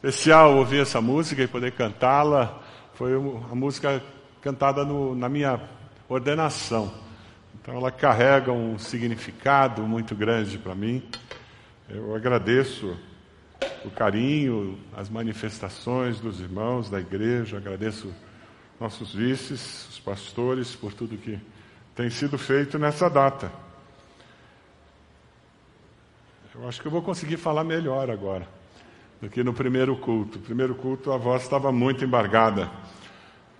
Especial ouvir essa música e poder cantá-la. Foi a música cantada no, na minha ordenação. Então ela carrega um significado muito grande para mim. Eu agradeço o carinho, as manifestações dos irmãos da igreja, agradeço nossos vices, os pastores, por tudo que tem sido feito nessa data. Eu acho que eu vou conseguir falar melhor agora do que no primeiro culto. No primeiro culto a voz estava muito embargada.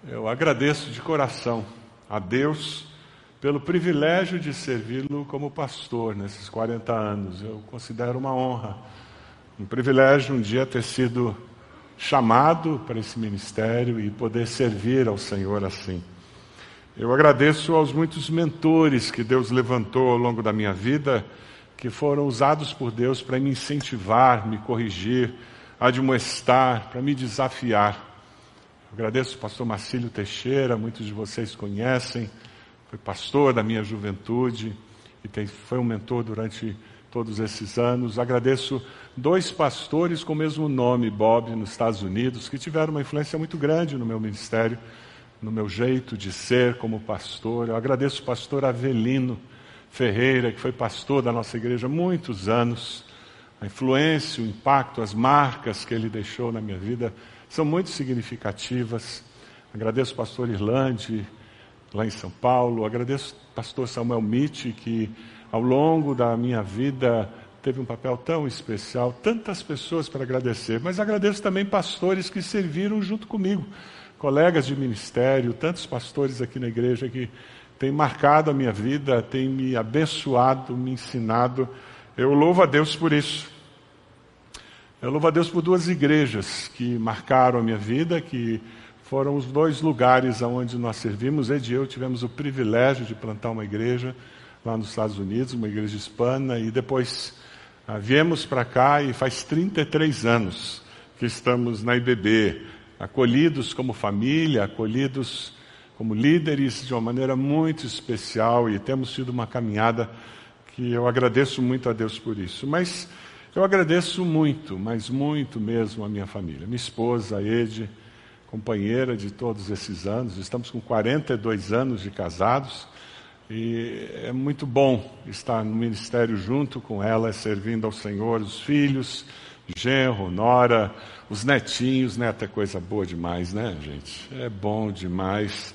Eu agradeço de coração a Deus pelo privilégio de servi-lo como pastor nesses 40 anos. Eu considero uma honra, um privilégio um dia ter sido chamado para esse ministério e poder servir ao Senhor assim. Eu agradeço aos muitos mentores que Deus levantou ao longo da minha vida, que foram usados por Deus para me incentivar, me corrigir, admoestar, para me desafiar. Eu agradeço ao pastor Marcílio Teixeira, muitos de vocês conhecem, foi pastor da minha juventude e tem, foi um mentor durante todos esses anos. Agradeço dois pastores com o mesmo nome, Bob, nos Estados Unidos, que tiveram uma influência muito grande no meu ministério, no meu jeito de ser como pastor. Eu agradeço o pastor Avelino Ferreira, que foi pastor da nossa igreja há muitos anos. A influência, o impacto, as marcas que ele deixou na minha vida são muito significativas. Agradeço o pastor Irlande, lá em São Paulo. Agradeço o pastor Samuel Mitty, que ao longo da minha vida teve um papel tão especial. Tantas pessoas para agradecer, mas agradeço também pastores que serviram junto comigo, colegas de ministério, tantos pastores aqui na igreja que têm marcado a minha vida, têm me abençoado, me ensinado. Eu louvo a Deus por isso. Eu louvo a Deus por duas igrejas que marcaram a minha vida, que foram os dois lugares onde nós servimos. Ed e eu tivemos o privilégio de plantar uma igreja lá nos Estados Unidos, uma igreja hispana, e depois ah, viemos para cá e faz 33 anos que estamos na IBB, acolhidos como família, acolhidos como líderes de uma maneira muito especial e temos tido uma caminhada que eu agradeço muito a Deus por isso. Mas eu agradeço muito, mas muito mesmo a minha família. Minha esposa, Ede, companheira de todos esses anos, estamos com 42 anos de casados e é muito bom estar no ministério junto com ela, servindo ao Senhor, os filhos, genro, nora, os netinhos, neto é coisa boa demais, né, gente? É bom demais.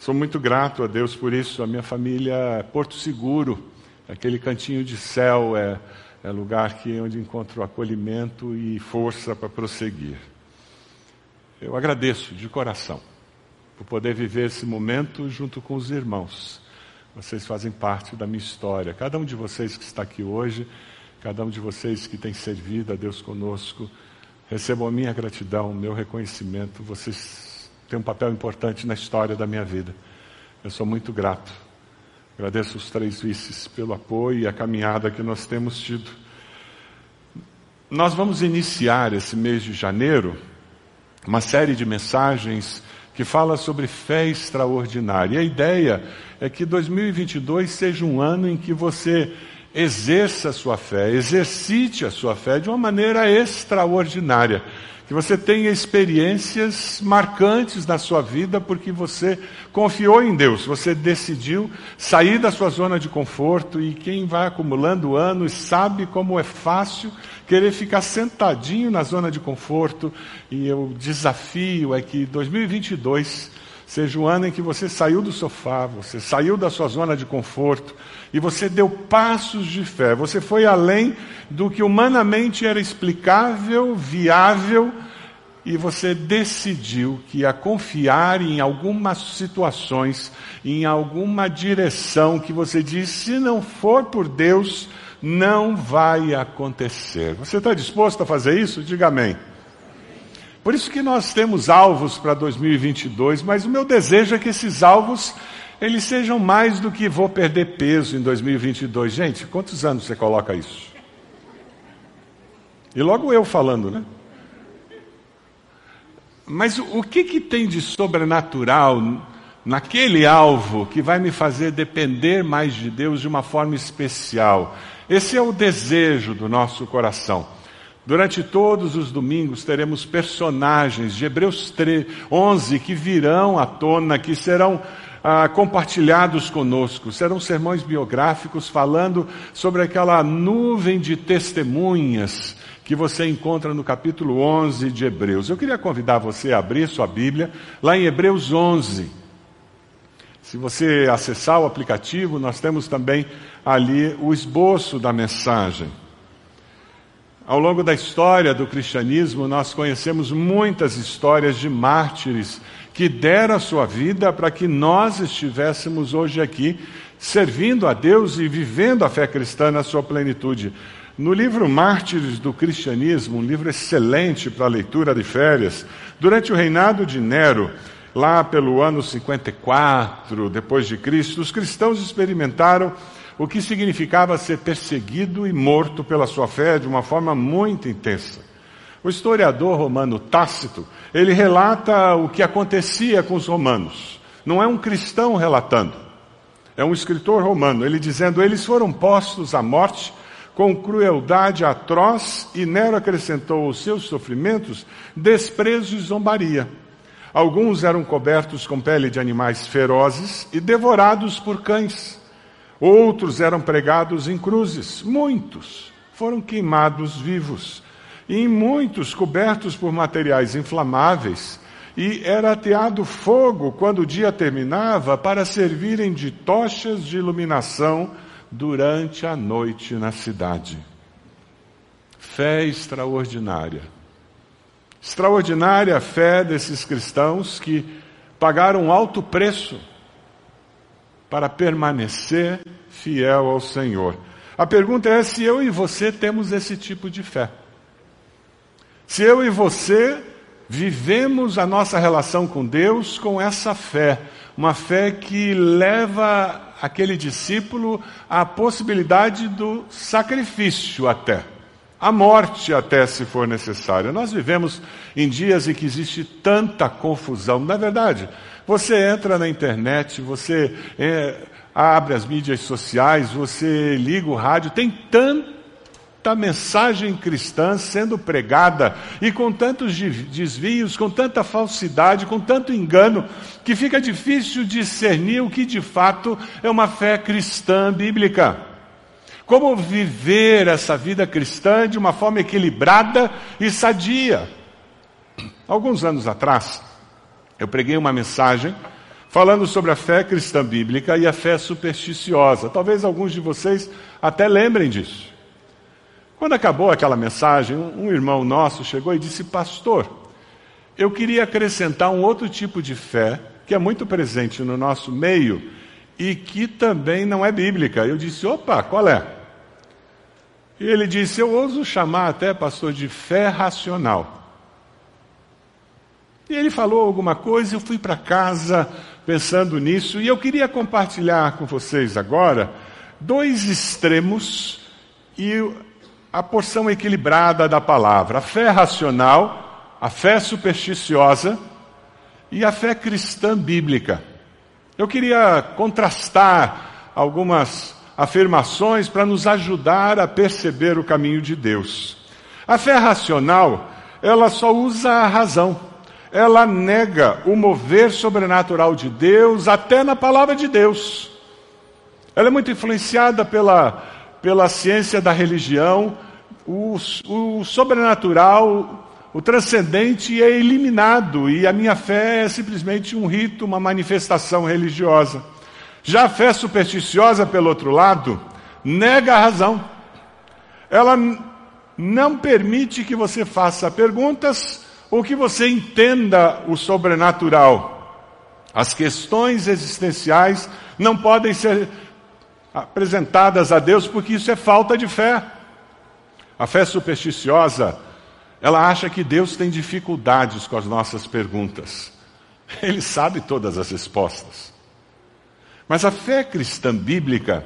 Sou muito grato a Deus por isso. A minha família é Porto Seguro, aquele cantinho de céu é é lugar que onde encontro acolhimento e força para prosseguir. Eu agradeço de coração por poder viver esse momento junto com os irmãos. Vocês fazem parte da minha história. Cada um de vocês que está aqui hoje, cada um de vocês que tem servido a Deus conosco, recebam a minha gratidão, o meu reconhecimento. Vocês têm um papel importante na história da minha vida. Eu sou muito grato Agradeço os três vices pelo apoio e a caminhada que nós temos tido. Nós vamos iniciar esse mês de janeiro uma série de mensagens que fala sobre fé extraordinária. E a ideia é que 2022 seja um ano em que você exerça a sua fé, exercite a sua fé de uma maneira extraordinária que você tenha experiências marcantes na sua vida porque você confiou em Deus, você decidiu sair da sua zona de conforto e quem vai acumulando anos sabe como é fácil querer ficar sentadinho na zona de conforto. E o desafio é que 2022 seja o ano em que você saiu do sofá, você saiu da sua zona de conforto e você deu passos de fé. Você foi além do que humanamente era explicável, viável, e você decidiu que ia confiar em algumas situações, em alguma direção que você disse: se não for por Deus, não vai acontecer. Você está disposto a fazer isso? Diga amém. Por isso que nós temos alvos para 2022, mas o meu desejo é que esses alvos eles sejam mais do que vou perder peso em 2022. Gente, quantos anos você coloca isso? E logo eu falando, né? Mas o que, que tem de sobrenatural naquele alvo que vai me fazer depender mais de Deus de uma forma especial? Esse é o desejo do nosso coração. Durante todos os domingos teremos personagens de Hebreus 11 que virão à tona, que serão ah, compartilhados conosco. Serão sermões biográficos falando sobre aquela nuvem de testemunhas que você encontra no capítulo 11 de Hebreus. Eu queria convidar você a abrir sua Bíblia lá em Hebreus 11. Se você acessar o aplicativo, nós temos também ali o esboço da mensagem. Ao longo da história do cristianismo, nós conhecemos muitas histórias de mártires que deram a sua vida para que nós estivéssemos hoje aqui servindo a Deus e vivendo a fé cristã na sua plenitude. No livro Mártires do Cristianismo, um livro excelente para leitura de férias, durante o reinado de Nero, lá pelo ano 54 depois de Cristo, os cristãos experimentaram o que significava ser perseguido e morto pela sua fé de uma forma muito intensa. O historiador romano Tácito, ele relata o que acontecia com os romanos. Não é um cristão relatando, é um escritor romano, ele dizendo: eles foram postos à morte com crueldade atroz, e Nero acrescentou aos seus sofrimentos desprezo e zombaria. Alguns eram cobertos com pele de animais ferozes e devorados por cães. Outros eram pregados em cruzes. Muitos foram queimados vivos. E muitos cobertos por materiais inflamáveis. E era ateado fogo quando o dia terminava para servirem de tochas de iluminação durante a noite na cidade. Fé extraordinária. Extraordinária a fé desses cristãos que pagaram alto preço para permanecer fiel ao Senhor. A pergunta é se eu e você temos esse tipo de fé. Se eu e você vivemos a nossa relação com Deus com essa fé, uma fé que leva aquele discípulo à possibilidade do sacrifício até, a morte até se for necessário. Nós vivemos em dias em que existe tanta confusão, não é verdade? Você entra na internet, você é, abre as mídias sociais, você liga o rádio, tem tanta mensagem cristã sendo pregada e com tantos desvios, com tanta falsidade, com tanto engano, que fica difícil discernir o que de fato é uma fé cristã bíblica. Como viver essa vida cristã de uma forma equilibrada e sadia. Alguns anos atrás, eu preguei uma mensagem falando sobre a fé cristã bíblica e a fé supersticiosa. Talvez alguns de vocês até lembrem disso. Quando acabou aquela mensagem, um irmão nosso chegou e disse: Pastor, eu queria acrescentar um outro tipo de fé que é muito presente no nosso meio e que também não é bíblica. Eu disse: opa, qual é? E ele disse: eu ouso chamar até, pastor, de fé racional. E ele falou alguma coisa, eu fui para casa pensando nisso, e eu queria compartilhar com vocês agora dois extremos e a porção equilibrada da palavra: a fé racional, a fé supersticiosa e a fé cristã bíblica. Eu queria contrastar algumas afirmações para nos ajudar a perceber o caminho de Deus. A fé racional, ela só usa a razão ela nega o mover sobrenatural de Deus até na palavra de Deus. Ela é muito influenciada pela, pela ciência da religião, o, o sobrenatural, o transcendente é eliminado e a minha fé é simplesmente um rito, uma manifestação religiosa. Já a fé supersticiosa, pelo outro lado, nega a razão. Ela não permite que você faça perguntas ou que você entenda o sobrenatural. As questões existenciais não podem ser apresentadas a Deus porque isso é falta de fé. A fé supersticiosa, ela acha que Deus tem dificuldades com as nossas perguntas. Ele sabe todas as respostas. Mas a fé cristã bíblica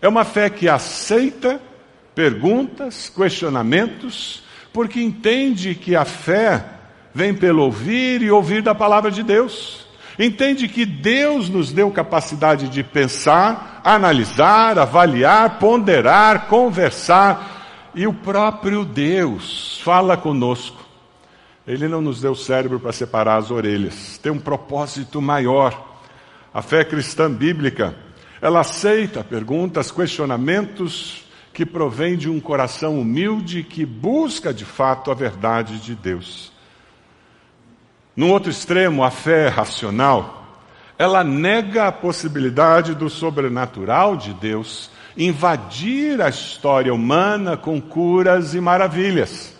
é uma fé que aceita perguntas, questionamentos, porque entende que a fé vem pelo ouvir e ouvir da palavra de Deus. Entende que Deus nos deu capacidade de pensar, analisar, avaliar, ponderar, conversar e o próprio Deus fala conosco. Ele não nos deu cérebro para separar as orelhas, tem um propósito maior. A fé cristã bíblica, ela aceita perguntas, questionamentos que provém de um coração humilde que busca de fato a verdade de Deus. No outro extremo, a fé racional, ela nega a possibilidade do sobrenatural de Deus invadir a história humana com curas e maravilhas.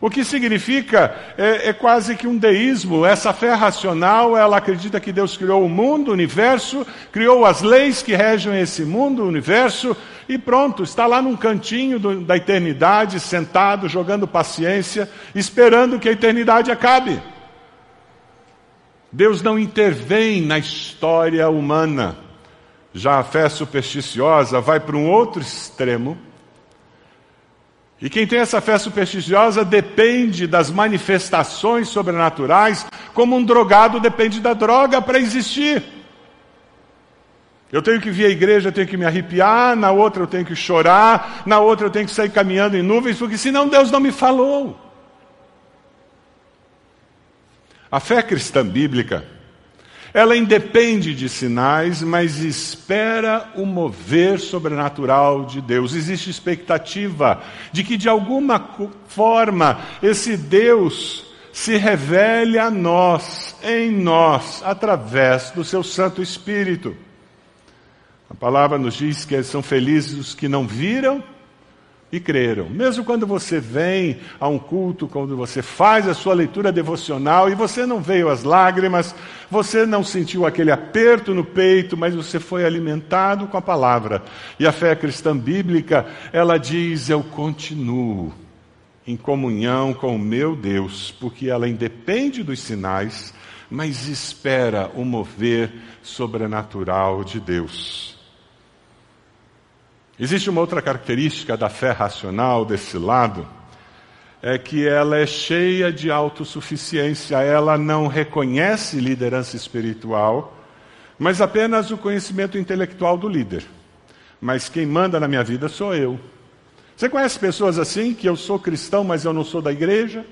O que significa é, é, quase que um deísmo. Essa fé racional, ela acredita que Deus criou o mundo, o universo, criou as leis que regem esse mundo, o universo, e pronto, está lá num cantinho do, da eternidade, sentado, jogando paciência, esperando que a eternidade acabe. Deus não intervém na história humana. Já a fé supersticiosa vai para um outro extremo e quem tem essa fé supersticiosa depende das manifestações sobrenaturais, como um drogado depende da droga para existir. Eu tenho que vir à igreja, eu tenho que me arrepiar, na outra eu tenho que chorar, na outra eu tenho que sair caminhando em nuvens, porque senão Deus não me falou. A fé cristã bíblica ela independe de sinais, mas espera o mover sobrenatural de Deus. Existe expectativa de que, de alguma forma, esse Deus se revele a nós, em nós, através do seu Santo Espírito. A palavra nos diz que são felizes os que não viram e creram. Mesmo quando você vem a um culto, quando você faz a sua leitura devocional e você não veio às lágrimas, você não sentiu aquele aperto no peito, mas você foi alimentado com a palavra. E a fé cristã bíblica, ela diz: Eu continuo em comunhão com o meu Deus, porque ela independe dos sinais, mas espera o mover sobrenatural de Deus. Existe uma outra característica da fé racional desse lado, é que ela é cheia de autossuficiência, ela não reconhece liderança espiritual, mas apenas o conhecimento intelectual do líder. Mas quem manda na minha vida sou eu. Você conhece pessoas assim, que eu sou cristão, mas eu não sou da igreja?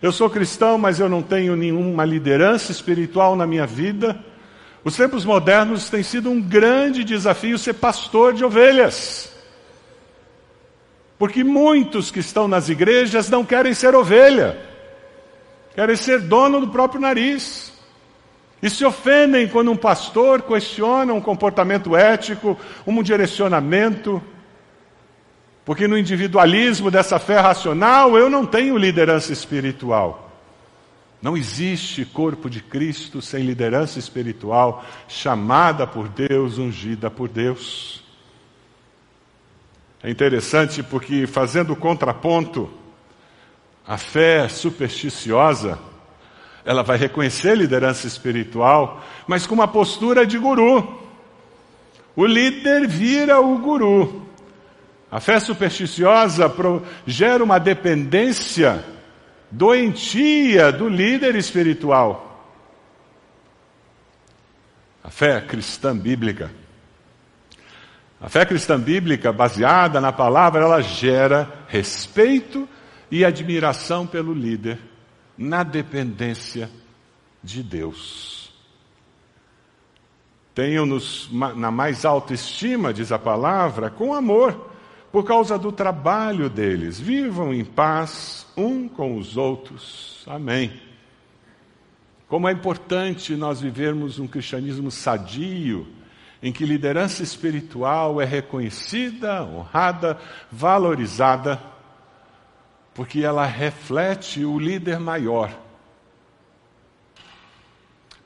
Eu sou cristão, mas eu não tenho nenhuma liderança espiritual na minha vida? Os tempos modernos têm sido um grande desafio ser pastor de ovelhas. Porque muitos que estão nas igrejas não querem ser ovelha, querem ser dono do próprio nariz. E se ofendem quando um pastor questiona um comportamento ético, um direcionamento. Porque no individualismo dessa fé racional eu não tenho liderança espiritual. Não existe corpo de Cristo sem liderança espiritual, chamada por Deus, ungida por Deus. É interessante porque, fazendo contraponto, a fé supersticiosa, ela vai reconhecer liderança espiritual, mas com uma postura de guru. O líder vira o guru. A fé supersticiosa gera uma dependência doentia do líder espiritual. A fé cristã bíblica. A fé cristã bíblica, baseada na palavra, ela gera respeito e admiração pelo líder, na dependência de Deus. Tenham-nos na mais alta estima, diz a palavra, com amor por causa do trabalho deles. Vivam em paz um com os outros. Amém. Como é importante nós vivermos um cristianismo sadio, em que liderança espiritual é reconhecida, honrada, valorizada, porque ela reflete o líder maior.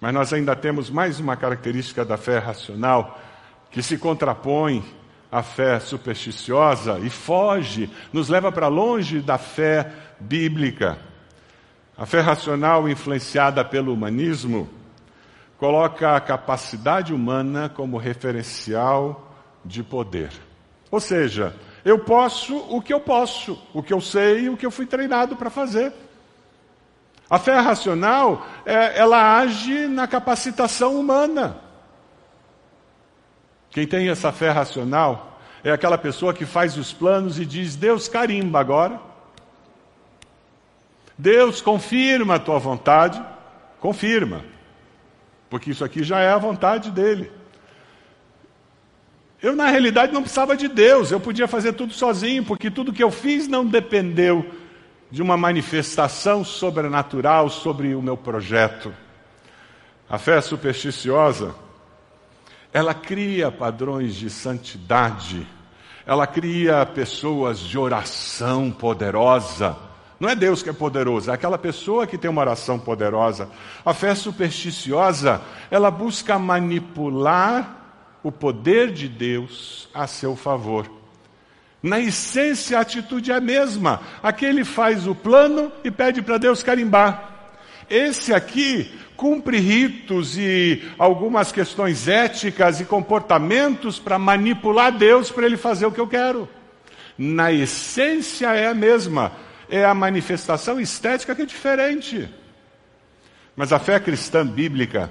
Mas nós ainda temos mais uma característica da fé racional que se contrapõe a fé supersticiosa e foge, nos leva para longe da fé bíblica. A fé racional influenciada pelo humanismo coloca a capacidade humana como referencial de poder. Ou seja, eu posso o que eu posso, o que eu sei, o que eu fui treinado para fazer. A fé racional, é, ela age na capacitação humana. Quem tem essa fé racional, é aquela pessoa que faz os planos e diz: Deus carimba agora. Deus confirma a tua vontade, confirma, porque isso aqui já é a vontade dele. Eu, na realidade, não precisava de Deus, eu podia fazer tudo sozinho, porque tudo que eu fiz não dependeu de uma manifestação sobrenatural sobre o meu projeto. A fé supersticiosa, ela cria padrões de santidade, ela cria pessoas de oração poderosa não é Deus que é poderoso, é aquela pessoa que tem uma oração poderosa. A fé supersticiosa, ela busca manipular o poder de Deus a seu favor. Na essência, a atitude é a mesma. Aquele faz o plano e pede para Deus carimbar. Esse aqui cumpre ritos e algumas questões éticas e comportamentos para manipular Deus para ele fazer o que eu quero. Na essência é a mesma é a manifestação estética que é diferente. Mas a fé cristã bíblica,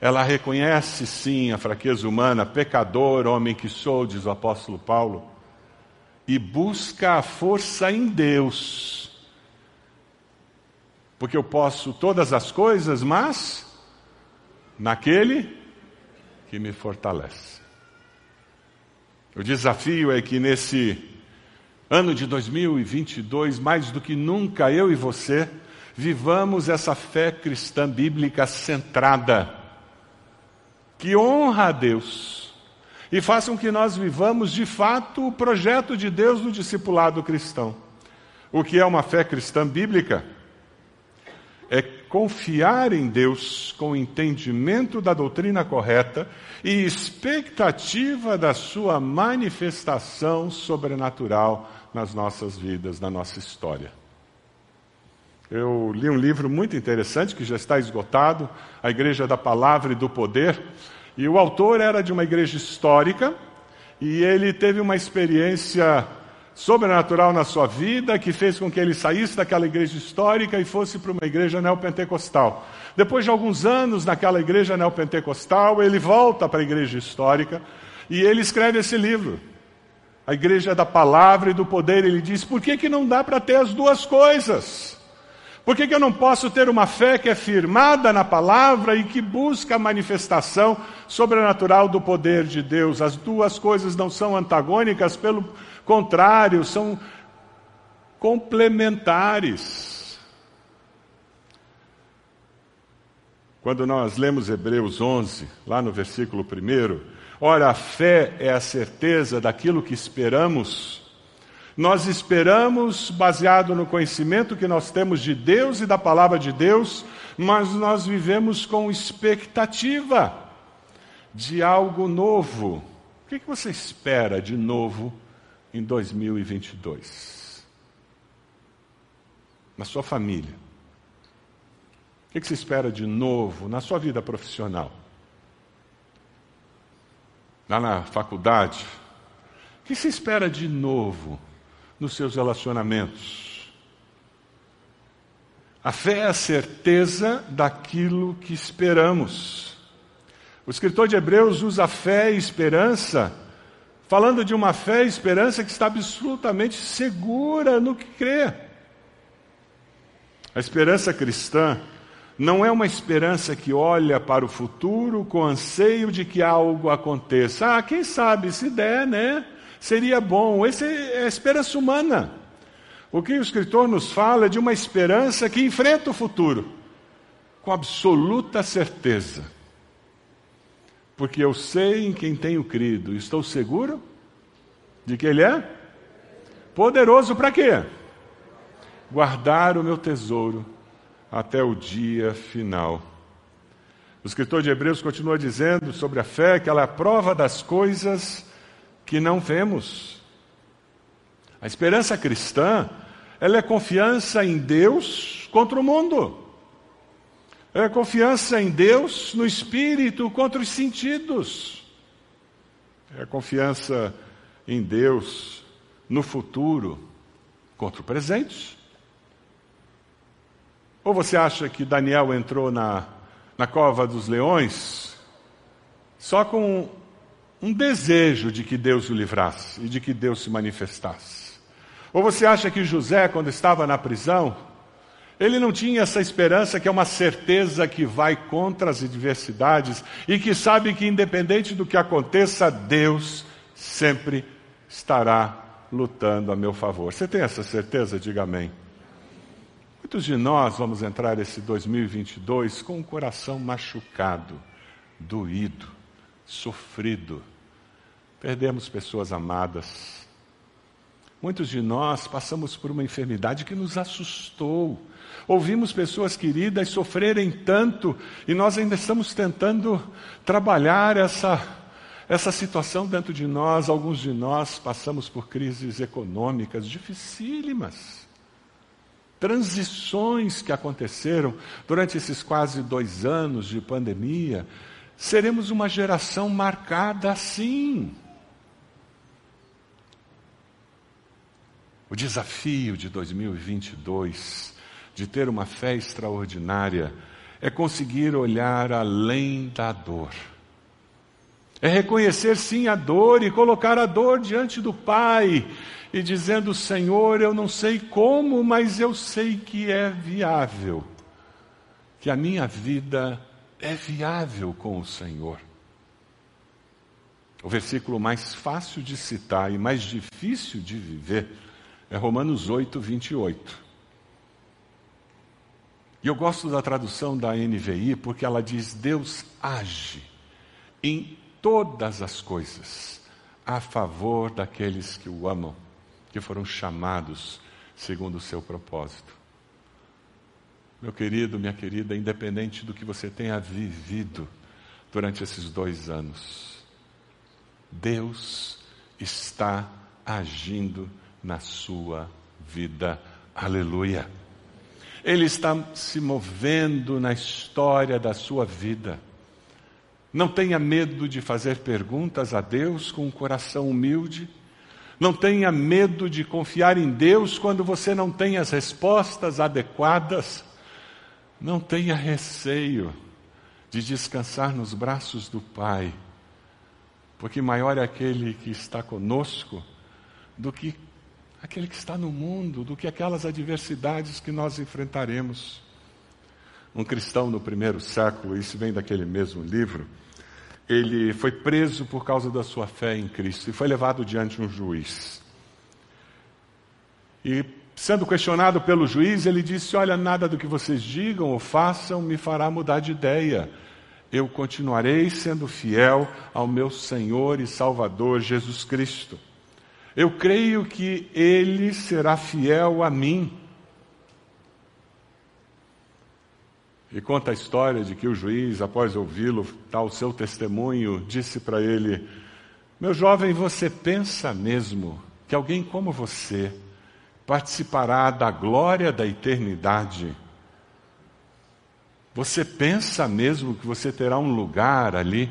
ela reconhece sim a fraqueza humana, pecador, homem que sou, diz o apóstolo Paulo, e busca a força em Deus. Porque eu posso todas as coisas, mas naquele que me fortalece. O desafio é que nesse ano de 2022, mais do que nunca, eu e você, vivamos essa fé cristã bíblica centrada, que honra a Deus e façam que nós vivamos de fato o projeto de Deus no discipulado cristão. O que é uma fé cristã bíblica? É confiar em Deus com o entendimento da doutrina correta e expectativa da sua manifestação sobrenatural nas nossas vidas, na nossa história. Eu li um livro muito interessante que já está esgotado, A Igreja da Palavra e do Poder, e o autor era de uma igreja histórica e ele teve uma experiência sobrenatural na sua vida que fez com que ele saísse daquela igreja histórica e fosse para uma igreja neopentecostal. Depois de alguns anos naquela igreja neopentecostal, ele volta para a igreja histórica e ele escreve esse livro a igreja da palavra e do poder, ele diz: por que, que não dá para ter as duas coisas? Por que, que eu não posso ter uma fé que é firmada na palavra e que busca a manifestação sobrenatural do poder de Deus? As duas coisas não são antagônicas, pelo contrário, são complementares. Quando nós lemos Hebreus 11, lá no versículo 1, Ora, a fé é a certeza daquilo que esperamos. Nós esperamos baseado no conhecimento que nós temos de Deus e da palavra de Deus, mas nós vivemos com expectativa de algo novo. O que você espera de novo em 2022? Na sua família. O que você espera de novo na sua vida profissional? lá na faculdade, o que se espera de novo nos seus relacionamentos? A fé é a certeza daquilo que esperamos. O escritor de Hebreus usa fé e esperança, falando de uma fé e esperança que está absolutamente segura no que crê. A esperança cristã não é uma esperança que olha para o futuro com anseio de que algo aconteça. Ah, quem sabe, se der, né? Seria bom. Essa é a esperança humana. O que o escritor nos fala é de uma esperança que enfrenta o futuro com absoluta certeza. Porque eu sei em quem tenho crido, estou seguro de que Ele é poderoso para quê? Guardar o meu tesouro até o dia final. O escritor de Hebreus continua dizendo sobre a fé que ela é a prova das coisas que não vemos. A esperança cristã, ela é confiança em Deus contra o mundo. É confiança em Deus no espírito contra os sentidos. É confiança em Deus no futuro contra o presente. Ou você acha que Daniel entrou na, na cova dos leões só com um desejo de que Deus o livrasse e de que Deus se manifestasse? Ou você acha que José, quando estava na prisão, ele não tinha essa esperança que é uma certeza que vai contra as adversidades e que sabe que, independente do que aconteça, Deus sempre estará lutando a meu favor. Você tem essa certeza? Diga amém. Muitos de nós vamos entrar esse 2022 com o coração machucado, doído, sofrido. Perdemos pessoas amadas. Muitos de nós passamos por uma enfermidade que nos assustou. Ouvimos pessoas queridas sofrerem tanto e nós ainda estamos tentando trabalhar essa essa situação dentro de nós, alguns de nós passamos por crises econômicas dificílimas. Transições que aconteceram durante esses quase dois anos de pandemia. Seremos uma geração marcada assim. O desafio de 2022, de ter uma fé extraordinária, é conseguir olhar além da dor é reconhecer sim a dor e colocar a dor diante do Pai e dizendo: Senhor, eu não sei como, mas eu sei que é viável, que a minha vida é viável com o Senhor. O versículo mais fácil de citar e mais difícil de viver é Romanos 8, 28. E eu gosto da tradução da NVI porque ela diz: Deus age em todas as coisas a favor daqueles que o amam, que foram chamados segundo o seu propósito. Meu querido, minha querida, independente do que você tenha vivido durante esses dois anos, Deus está agindo na sua vida. Aleluia. Ele está se movendo na história da sua vida. Não tenha medo de fazer perguntas a Deus com um coração humilde. Não tenha medo de confiar em Deus quando você não tem as respostas adequadas. Não tenha receio de descansar nos braços do Pai, porque maior é aquele que está conosco do que aquele que está no mundo, do que aquelas adversidades que nós enfrentaremos. Um cristão no primeiro século, isso vem daquele mesmo livro, ele foi preso por causa da sua fé em Cristo e foi levado diante de um juiz. E sendo questionado pelo juiz, ele disse: Olha, nada do que vocês digam ou façam me fará mudar de ideia. Eu continuarei sendo fiel ao meu Senhor e Salvador Jesus Cristo. Eu creio que Ele será fiel a mim. E conta a história de que o juiz, após ouvi-lo o seu testemunho, disse para ele: Meu jovem, você pensa mesmo que alguém como você participará da glória da eternidade? Você pensa mesmo que você terá um lugar ali?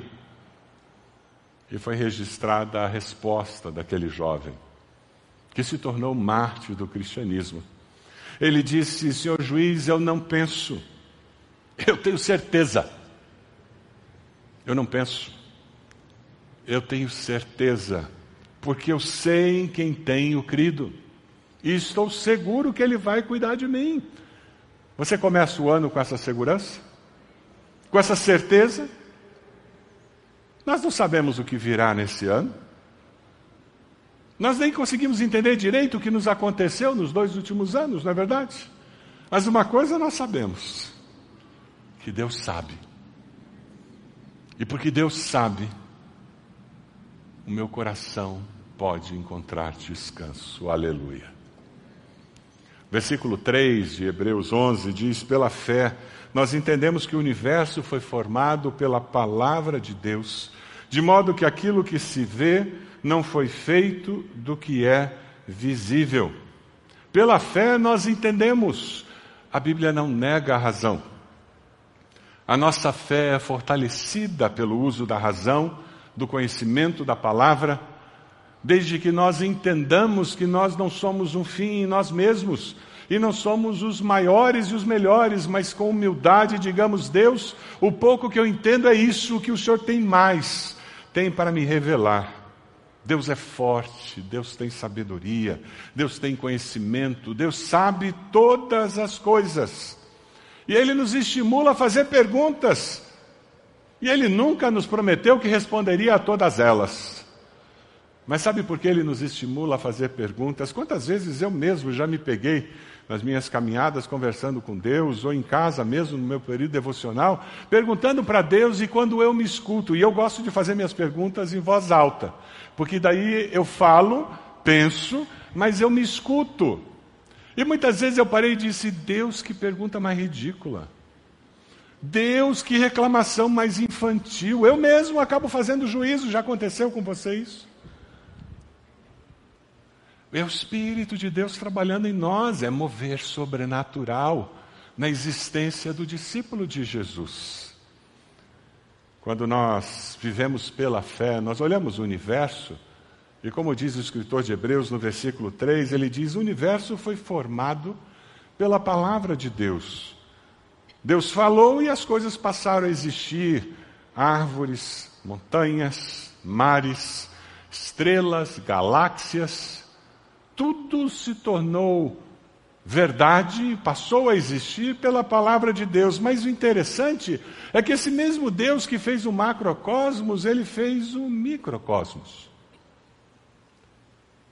E foi registrada a resposta daquele jovem, que se tornou mártir do cristianismo. Ele disse: Senhor juiz, eu não penso. Eu tenho certeza. Eu não penso. Eu tenho certeza. Porque eu sei em quem tenho crido. E estou seguro que Ele vai cuidar de mim. Você começa o ano com essa segurança? Com essa certeza? Nós não sabemos o que virá nesse ano. Nós nem conseguimos entender direito o que nos aconteceu nos dois últimos anos, não é verdade? Mas uma coisa nós sabemos: que Deus sabe. E porque Deus sabe, o meu coração pode encontrar descanso. Aleluia. Versículo 3 de Hebreus 11 diz: Pela fé, nós entendemos que o universo foi formado pela palavra de Deus, de modo que aquilo que se vê não foi feito do que é visível. Pela fé, nós entendemos, a Bíblia não nega a razão. A nossa fé é fortalecida pelo uso da razão, do conhecimento da palavra, desde que nós entendamos que nós não somos um fim em nós mesmos e não somos os maiores e os melhores, mas com humildade digamos: Deus, o pouco que eu entendo é isso, o que o Senhor tem mais. tem para me revelar. Deus é forte, Deus tem sabedoria, Deus tem conhecimento, Deus sabe todas as coisas. E Ele nos estimula a fazer perguntas. E Ele nunca nos prometeu que responderia a todas elas. Mas sabe por que Ele nos estimula a fazer perguntas? Quantas vezes eu mesmo já me peguei nas minhas caminhadas conversando com Deus, ou em casa mesmo, no meu período devocional, perguntando para Deus e quando eu me escuto. E eu gosto de fazer minhas perguntas em voz alta, porque daí eu falo, penso, mas eu me escuto. E muitas vezes eu parei e disse: Deus, que pergunta mais ridícula. Deus, que reclamação mais infantil. Eu mesmo acabo fazendo juízo, já aconteceu com vocês? É o Espírito de Deus trabalhando em nós, é mover sobrenatural na existência do discípulo de Jesus. Quando nós vivemos pela fé, nós olhamos o universo, e como diz o escritor de Hebreus no versículo 3, ele diz: o universo foi formado pela palavra de Deus. Deus falou e as coisas passaram a existir: árvores, montanhas, mares, estrelas, galáxias tudo se tornou verdade, passou a existir pela palavra de Deus. Mas o interessante é que esse mesmo Deus que fez o macrocosmos, ele fez o microcosmos.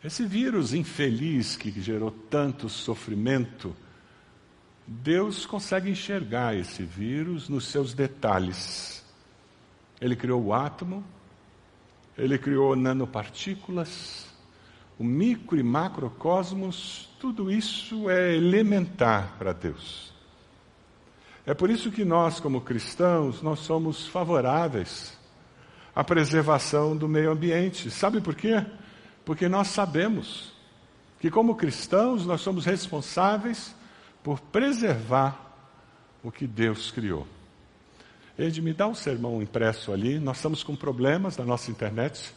Esse vírus infeliz que gerou tanto sofrimento, Deus consegue enxergar esse vírus nos seus detalhes. Ele criou o átomo, ele criou nanopartículas, o micro e macrocosmos, tudo isso é elementar para Deus. É por isso que nós, como cristãos, nós somos favoráveis à preservação do meio ambiente. Sabe por quê? Porque nós sabemos que, como cristãos, nós somos responsáveis por preservar o que Deus criou. Ed, me dá um sermão impresso ali. Nós estamos com problemas na nossa internet.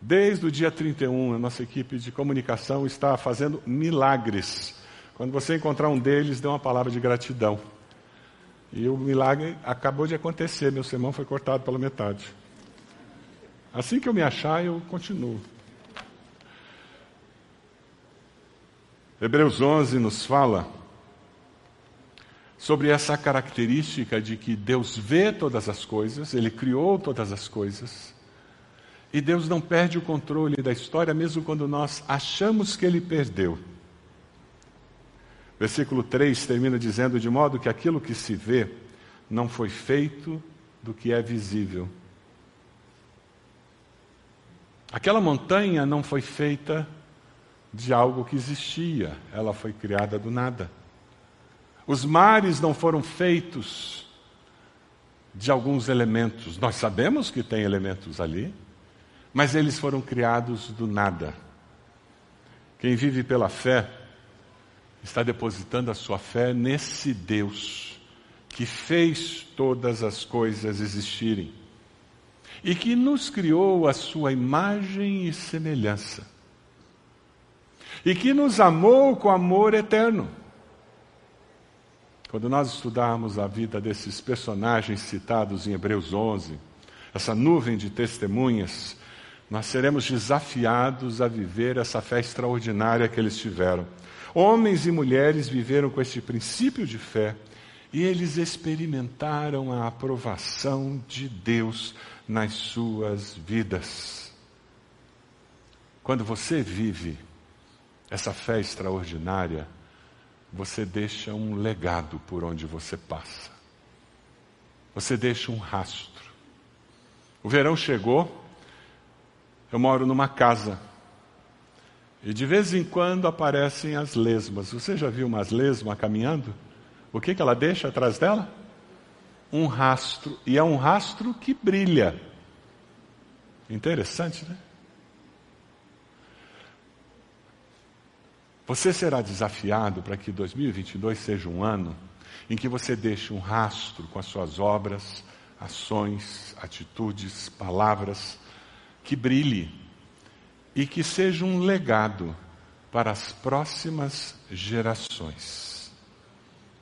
Desde o dia 31, a nossa equipe de comunicação está fazendo milagres. Quando você encontrar um deles, dê uma palavra de gratidão. E o milagre acabou de acontecer, meu sermão foi cortado pela metade. Assim que eu me achar, eu continuo. Hebreus 11 nos fala sobre essa característica de que Deus vê todas as coisas, Ele criou todas as coisas, e Deus não perde o controle da história, mesmo quando nós achamos que Ele perdeu. Versículo 3 termina dizendo: De modo que aquilo que se vê não foi feito do que é visível. Aquela montanha não foi feita de algo que existia, ela foi criada do nada. Os mares não foram feitos de alguns elementos. Nós sabemos que tem elementos ali, mas eles foram criados do nada. Quem vive pela fé está depositando a sua fé nesse Deus que fez todas as coisas existirem e que nos criou a sua imagem e semelhança e que nos amou com amor eterno. Quando nós estudarmos a vida desses personagens citados em Hebreus 11, essa nuvem de testemunhas, nós seremos desafiados a viver essa fé extraordinária que eles tiveram. Homens e mulheres viveram com este princípio de fé e eles experimentaram a aprovação de Deus nas suas vidas. Quando você vive essa fé extraordinária, você deixa um legado por onde você passa. Você deixa um rastro. O verão chegou, eu moro numa casa. E de vez em quando aparecem as lesmas. Você já viu umas lesmas caminhando? O que, que ela deixa atrás dela? Um rastro. E é um rastro que brilha. Interessante, né? Você será desafiado para que 2022 seja um ano em que você deixe um rastro com as suas obras, ações, atitudes, palavras que brilhe e que seja um legado para as próximas gerações.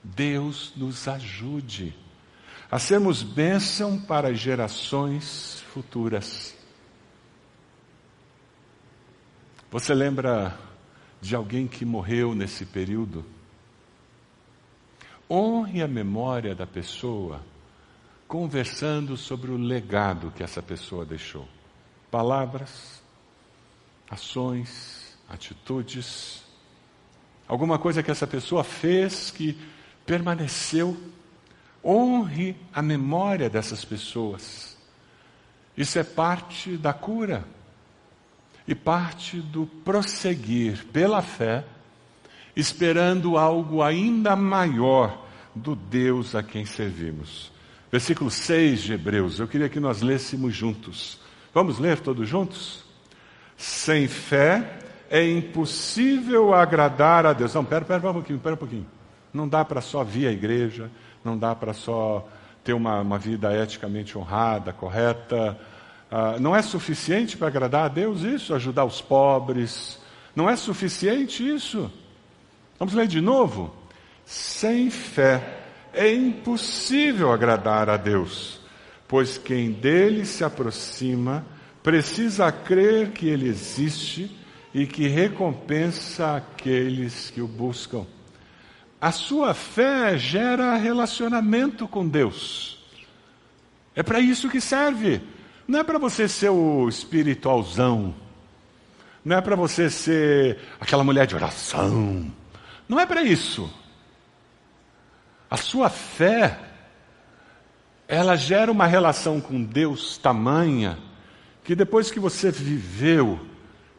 Deus nos ajude a sermos bênção para gerações futuras. Você lembra de alguém que morreu nesse período? Honre a memória da pessoa conversando sobre o legado que essa pessoa deixou. Palavras, ações, atitudes, alguma coisa que essa pessoa fez que permaneceu. Honre a memória dessas pessoas. Isso é parte da cura e parte do prosseguir pela fé, esperando algo ainda maior do Deus a quem servimos. Versículo 6 de Hebreus, eu queria que nós lêssemos juntos. Vamos ler todos juntos? Sem fé é impossível agradar a Deus. Não, pera, pera um pouquinho, pera um pouquinho. Não dá para só vir à igreja, não dá para só ter uma, uma, vida eticamente honrada, correta. Ah, não é suficiente para agradar a Deus isso, ajudar os pobres. Não é suficiente isso. Vamos ler de novo? Sem fé é impossível agradar a Deus, pois quem dele se aproxima precisa crer que ele existe e que recompensa aqueles que o buscam. A sua fé gera relacionamento com Deus. É para isso que serve. Não é para você ser o espiritualzão. Não é para você ser aquela mulher de oração. Não é para isso. A sua fé, ela gera uma relação com Deus tamanha que depois que você viveu,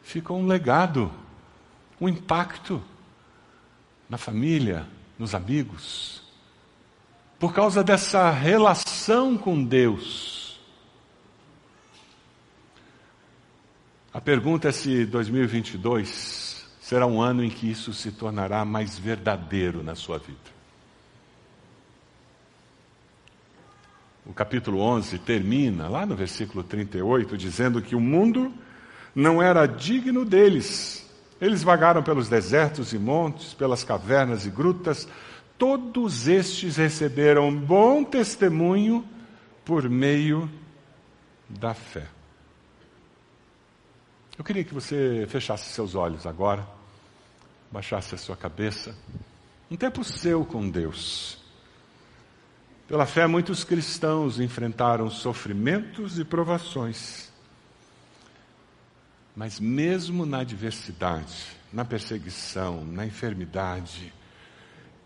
fica um legado, um impacto na família, nos amigos. Por causa dessa relação com Deus. A pergunta é se 2022 será um ano em que isso se tornará mais verdadeiro na sua vida. O capítulo 11 termina, lá no versículo 38, dizendo que o mundo não era digno deles. Eles vagaram pelos desertos e montes, pelas cavernas e grutas. Todos estes receberam bom testemunho por meio da fé. Eu queria que você fechasse seus olhos agora, baixasse a sua cabeça. Um tempo seu com Deus. Pela fé, muitos cristãos enfrentaram sofrimentos e provações. Mas, mesmo na adversidade, na perseguição, na enfermidade,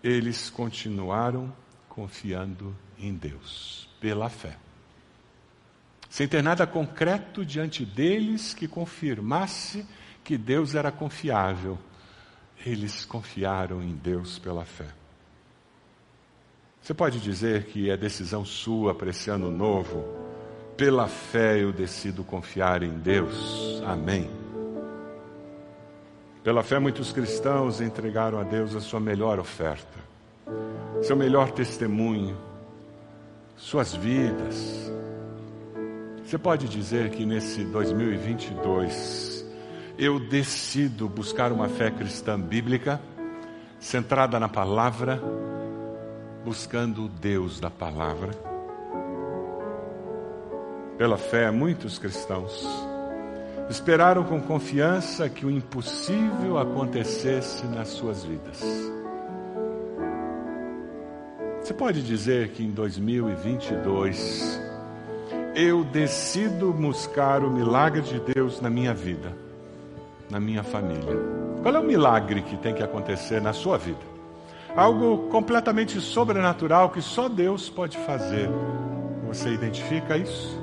eles continuaram confiando em Deus, pela fé. Sem ter nada concreto diante deles que confirmasse que Deus era confiável, eles confiaram em Deus pela fé. Você pode dizer que é decisão sua para esse ano novo? Pela fé eu decido confiar em Deus. Amém. Pela fé, muitos cristãos entregaram a Deus a sua melhor oferta, seu melhor testemunho, suas vidas. Você pode dizer que nesse 2022 eu decido buscar uma fé cristã bíblica, centrada na palavra, buscando o Deus da palavra. Pela fé, muitos cristãos esperaram com confiança que o impossível acontecesse nas suas vidas. Você pode dizer que em 2022 eu decido buscar o milagre de Deus na minha vida, na minha família. Qual é o milagre que tem que acontecer na sua vida? Algo completamente sobrenatural que só Deus pode fazer. Você identifica isso?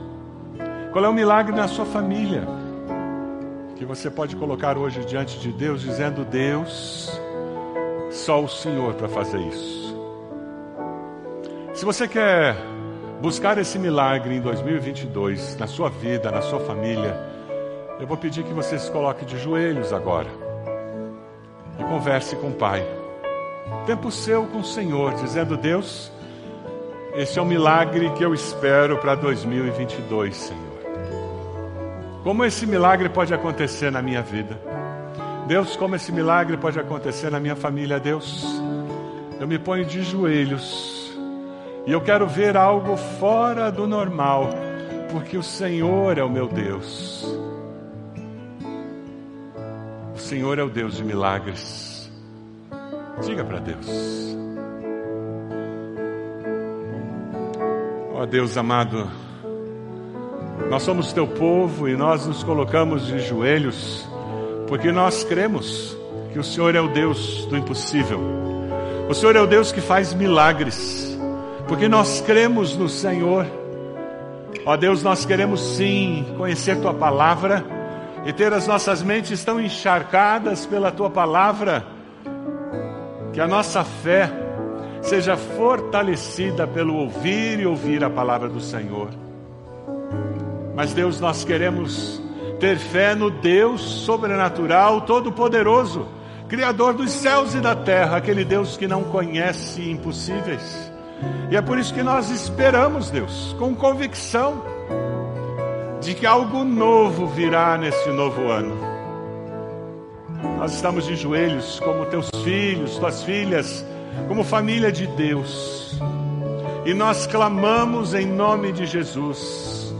Qual é o milagre na sua família que você pode colocar hoje diante de Deus, dizendo: Deus, só o Senhor para fazer isso. Se você quer buscar esse milagre em 2022 na sua vida, na sua família, eu vou pedir que você se coloque de joelhos agora e converse com o Pai. Tempo seu com o Senhor, dizendo: Deus, esse é o milagre que eu espero para 2022, Senhor. Como esse milagre pode acontecer na minha vida? Deus, como esse milagre pode acontecer na minha família, Deus? Eu me ponho de joelhos E eu quero ver algo fora do normal, porque o Senhor é o meu Deus. O Senhor é o Deus de milagres. Diga para Deus. Ó Deus amado, nós somos teu povo e nós nos colocamos de joelhos porque nós cremos que o Senhor é o Deus do impossível. O Senhor é o Deus que faz milagres. Porque nós cremos no Senhor. Ó Deus, nós queremos sim conhecer tua palavra e ter as nossas mentes tão encharcadas pela tua palavra que a nossa fé seja fortalecida pelo ouvir e ouvir a palavra do Senhor. Mas, Deus, nós queremos ter fé no Deus sobrenatural, todo-poderoso, Criador dos céus e da terra, aquele Deus que não conhece impossíveis. E é por isso que nós esperamos, Deus, com convicção de que algo novo virá nesse novo ano. Nós estamos de joelhos como teus filhos, tuas filhas, como família de Deus. E nós clamamos em nome de Jesus.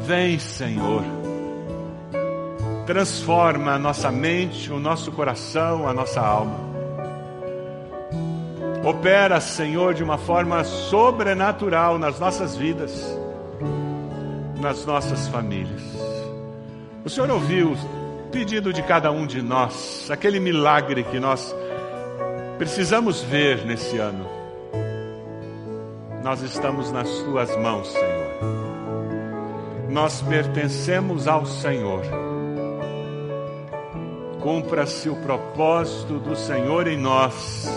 Vem, Senhor. Transforma a nossa mente, o nosso coração, a nossa alma. Opera, Senhor, de uma forma sobrenatural nas nossas vidas, nas nossas famílias. O Senhor ouviu pedido de cada um de nós, aquele milagre que nós precisamos ver nesse ano. Nós estamos nas tuas mãos, Senhor. Nós pertencemos ao Senhor. Cumpra-se o propósito do Senhor em nós.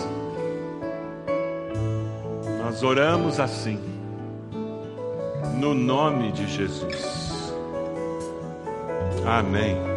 Nós oramos assim, no nome de Jesus. Amém.